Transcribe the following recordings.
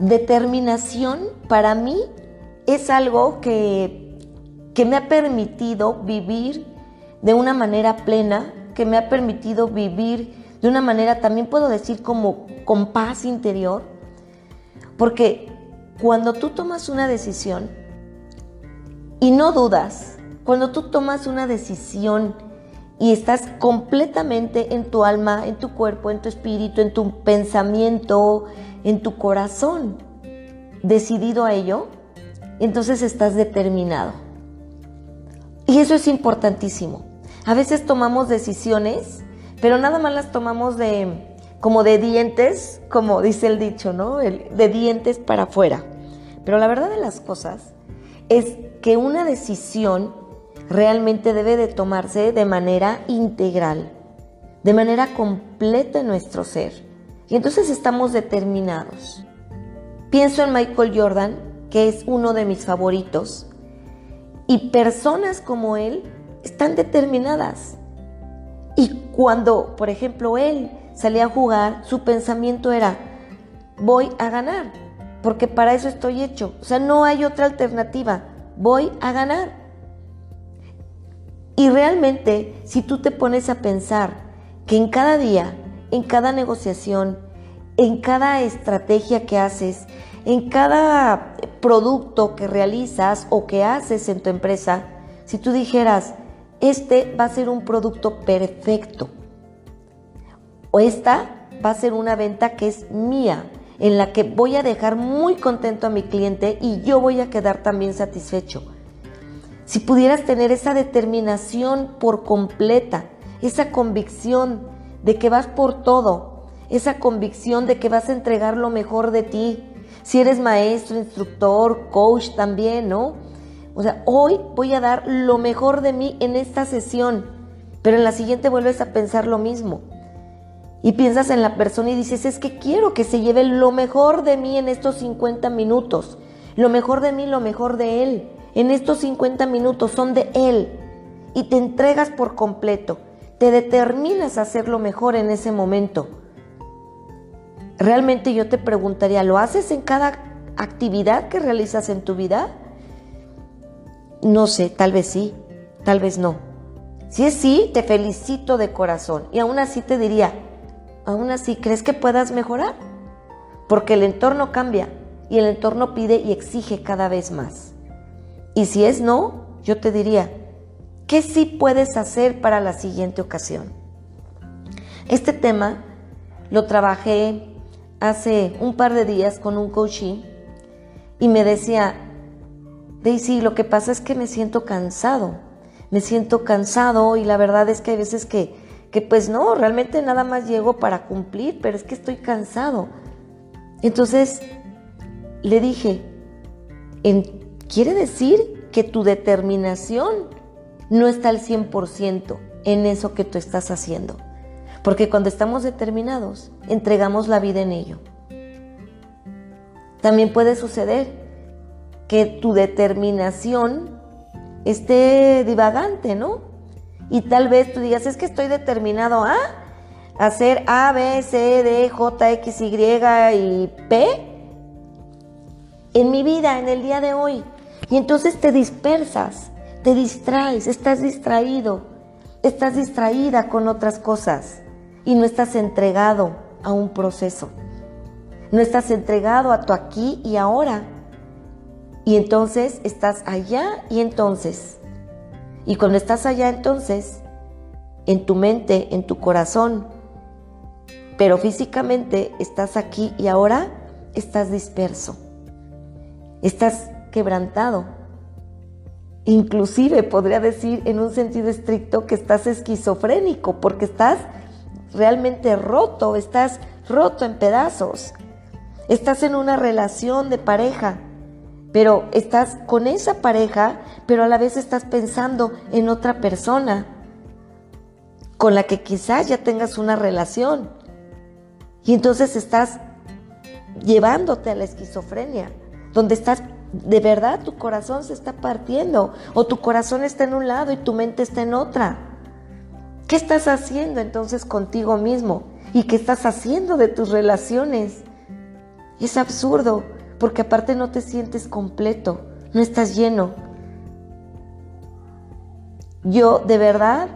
determinación para mí es algo que, que me ha permitido vivir de una manera plena, que me ha permitido vivir de una manera, también puedo decir, como con paz interior, porque cuando tú tomas una decisión y no dudas, cuando tú tomas una decisión y estás completamente en tu alma, en tu cuerpo, en tu espíritu, en tu pensamiento, en tu corazón, decidido a ello, entonces estás determinado. Y eso es importantísimo. A veces tomamos decisiones, pero nada más las tomamos de como de dientes, como dice el dicho, ¿no? de dientes para afuera. Pero la verdad de las cosas es que una decisión realmente debe de tomarse de manera integral, de manera completa en nuestro ser. Y entonces estamos determinados. Pienso en Michael Jordan, que es uno de mis favoritos, y personas como él están determinadas. Y cuando, por ejemplo, él salía a jugar, su pensamiento era, voy a ganar, porque para eso estoy hecho. O sea, no hay otra alternativa, voy a ganar. Y realmente, si tú te pones a pensar que en cada día, en cada negociación, en cada estrategia que haces, en cada producto que realizas o que haces en tu empresa, si tú dijeras, este va a ser un producto perfecto. O esta va a ser una venta que es mía, en la que voy a dejar muy contento a mi cliente y yo voy a quedar también satisfecho. Si pudieras tener esa determinación por completa, esa convicción de que vas por todo, esa convicción de que vas a entregar lo mejor de ti, si eres maestro, instructor, coach también, ¿no? O sea, hoy voy a dar lo mejor de mí en esta sesión, pero en la siguiente vuelves a pensar lo mismo. Y piensas en la persona y dices, es que quiero que se lleve lo mejor de mí en estos 50 minutos. Lo mejor de mí, lo mejor de él. En estos 50 minutos son de él. Y te entregas por completo. Te determinas a hacer lo mejor en ese momento. Realmente yo te preguntaría, ¿lo haces en cada actividad que realizas en tu vida? No sé, tal vez sí, tal vez no. Si es sí, te felicito de corazón. Y aún así te diría, aún así, ¿crees que puedas mejorar? Porque el entorno cambia y el entorno pide y exige cada vez más. Y si es no, yo te diría, ¿qué sí puedes hacer para la siguiente ocasión? Este tema lo trabajé hace un par de días con un coaching y me decía, Daisy, lo que pasa es que me siento cansado, me siento cansado y la verdad es que hay veces que, que pues no, realmente nada más llego para cumplir, pero es que estoy cansado. Entonces le dije, quiere decir que tu determinación no está al 100% en eso que tú estás haciendo. Porque cuando estamos determinados, entregamos la vida en ello. También puede suceder que tu determinación esté divagante, ¿no? Y tal vez tú digas, es que estoy determinado a hacer A, B, C, D, J, X, Y y P en mi vida, en el día de hoy. Y entonces te dispersas, te distraes, estás distraído, estás distraída con otras cosas y no estás entregado a un proceso. No estás entregado a tu aquí y ahora. Y entonces estás allá y entonces. Y cuando estás allá entonces, en tu mente, en tu corazón, pero físicamente estás aquí y ahora estás disperso. Estás quebrantado. Inclusive podría decir en un sentido estricto que estás esquizofrénico porque estás realmente roto, estás roto en pedazos. Estás en una relación de pareja pero estás con esa pareja, pero a la vez estás pensando en otra persona con la que quizás ya tengas una relación. Y entonces estás llevándote a la esquizofrenia, donde estás, de verdad tu corazón se está partiendo, o tu corazón está en un lado y tu mente está en otra. ¿Qué estás haciendo entonces contigo mismo? ¿Y qué estás haciendo de tus relaciones? es absurdo, porque aparte no te sientes completo, no estás lleno. Yo de verdad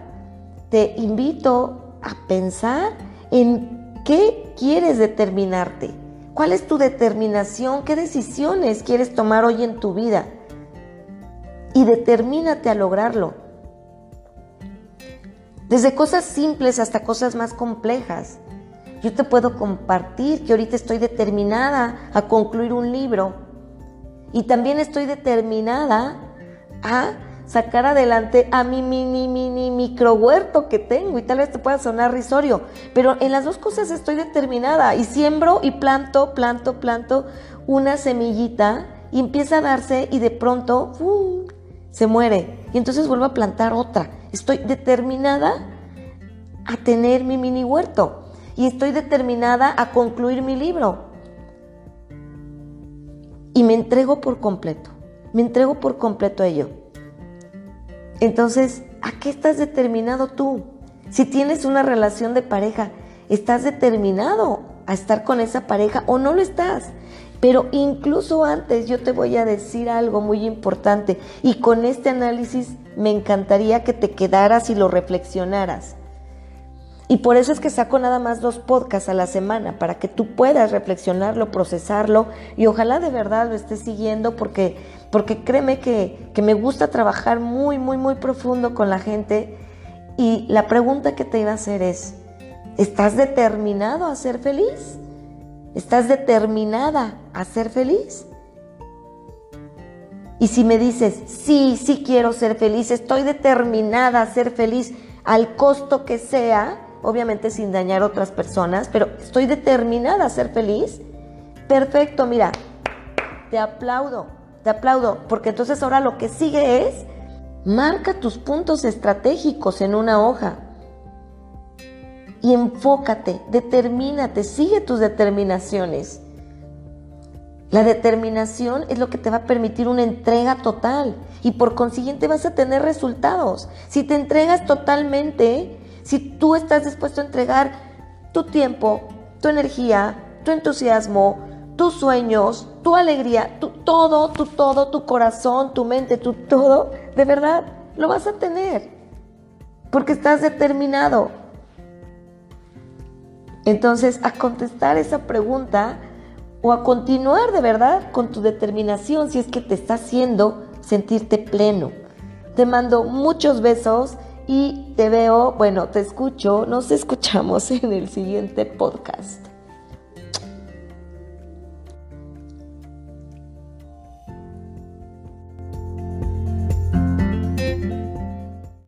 te invito a pensar en qué quieres determinarte, cuál es tu determinación, qué decisiones quieres tomar hoy en tu vida y determínate a lograrlo. Desde cosas simples hasta cosas más complejas. Yo te puedo compartir que ahorita estoy determinada a concluir un libro y también estoy determinada a sacar adelante a mi mini, mini micro huerto que tengo y tal vez te pueda sonar risorio, pero en las dos cosas estoy determinada y siembro y planto, planto, planto una semillita y empieza a darse y de pronto se muere y entonces vuelvo a plantar otra. Estoy determinada a tener mi mini huerto y estoy determinada a concluir mi libro. Y me entrego por completo, me entrego por completo a ello. Entonces, ¿a qué estás determinado tú? Si tienes una relación de pareja, ¿estás determinado a estar con esa pareja o no lo estás? Pero incluso antes yo te voy a decir algo muy importante y con este análisis me encantaría que te quedaras y lo reflexionaras. Y por eso es que saco nada más dos podcasts a la semana, para que tú puedas reflexionarlo, procesarlo y ojalá de verdad lo estés siguiendo porque, porque créeme que, que me gusta trabajar muy, muy, muy profundo con la gente. Y la pregunta que te iba a hacer es, ¿estás determinado a ser feliz? ¿Estás determinada a ser feliz? Y si me dices, sí, sí quiero ser feliz, estoy determinada a ser feliz al costo que sea, obviamente sin dañar a otras personas, pero estoy determinada a ser feliz. Perfecto, mira, te aplaudo, te aplaudo, porque entonces ahora lo que sigue es, marca tus puntos estratégicos en una hoja y enfócate, determínate, sigue tus determinaciones. La determinación es lo que te va a permitir una entrega total y por consiguiente vas a tener resultados. Si te entregas totalmente, si tú estás dispuesto a entregar tu tiempo, tu energía, tu entusiasmo, tus sueños, tu alegría, tu todo, tu todo, tu corazón, tu mente, tu todo, de verdad, lo vas a tener. Porque estás determinado. Entonces, a contestar esa pregunta o a continuar de verdad con tu determinación si es que te está haciendo sentirte pleno. Te mando muchos besos y te veo, bueno, te escucho, nos escuchamos en el siguiente podcast.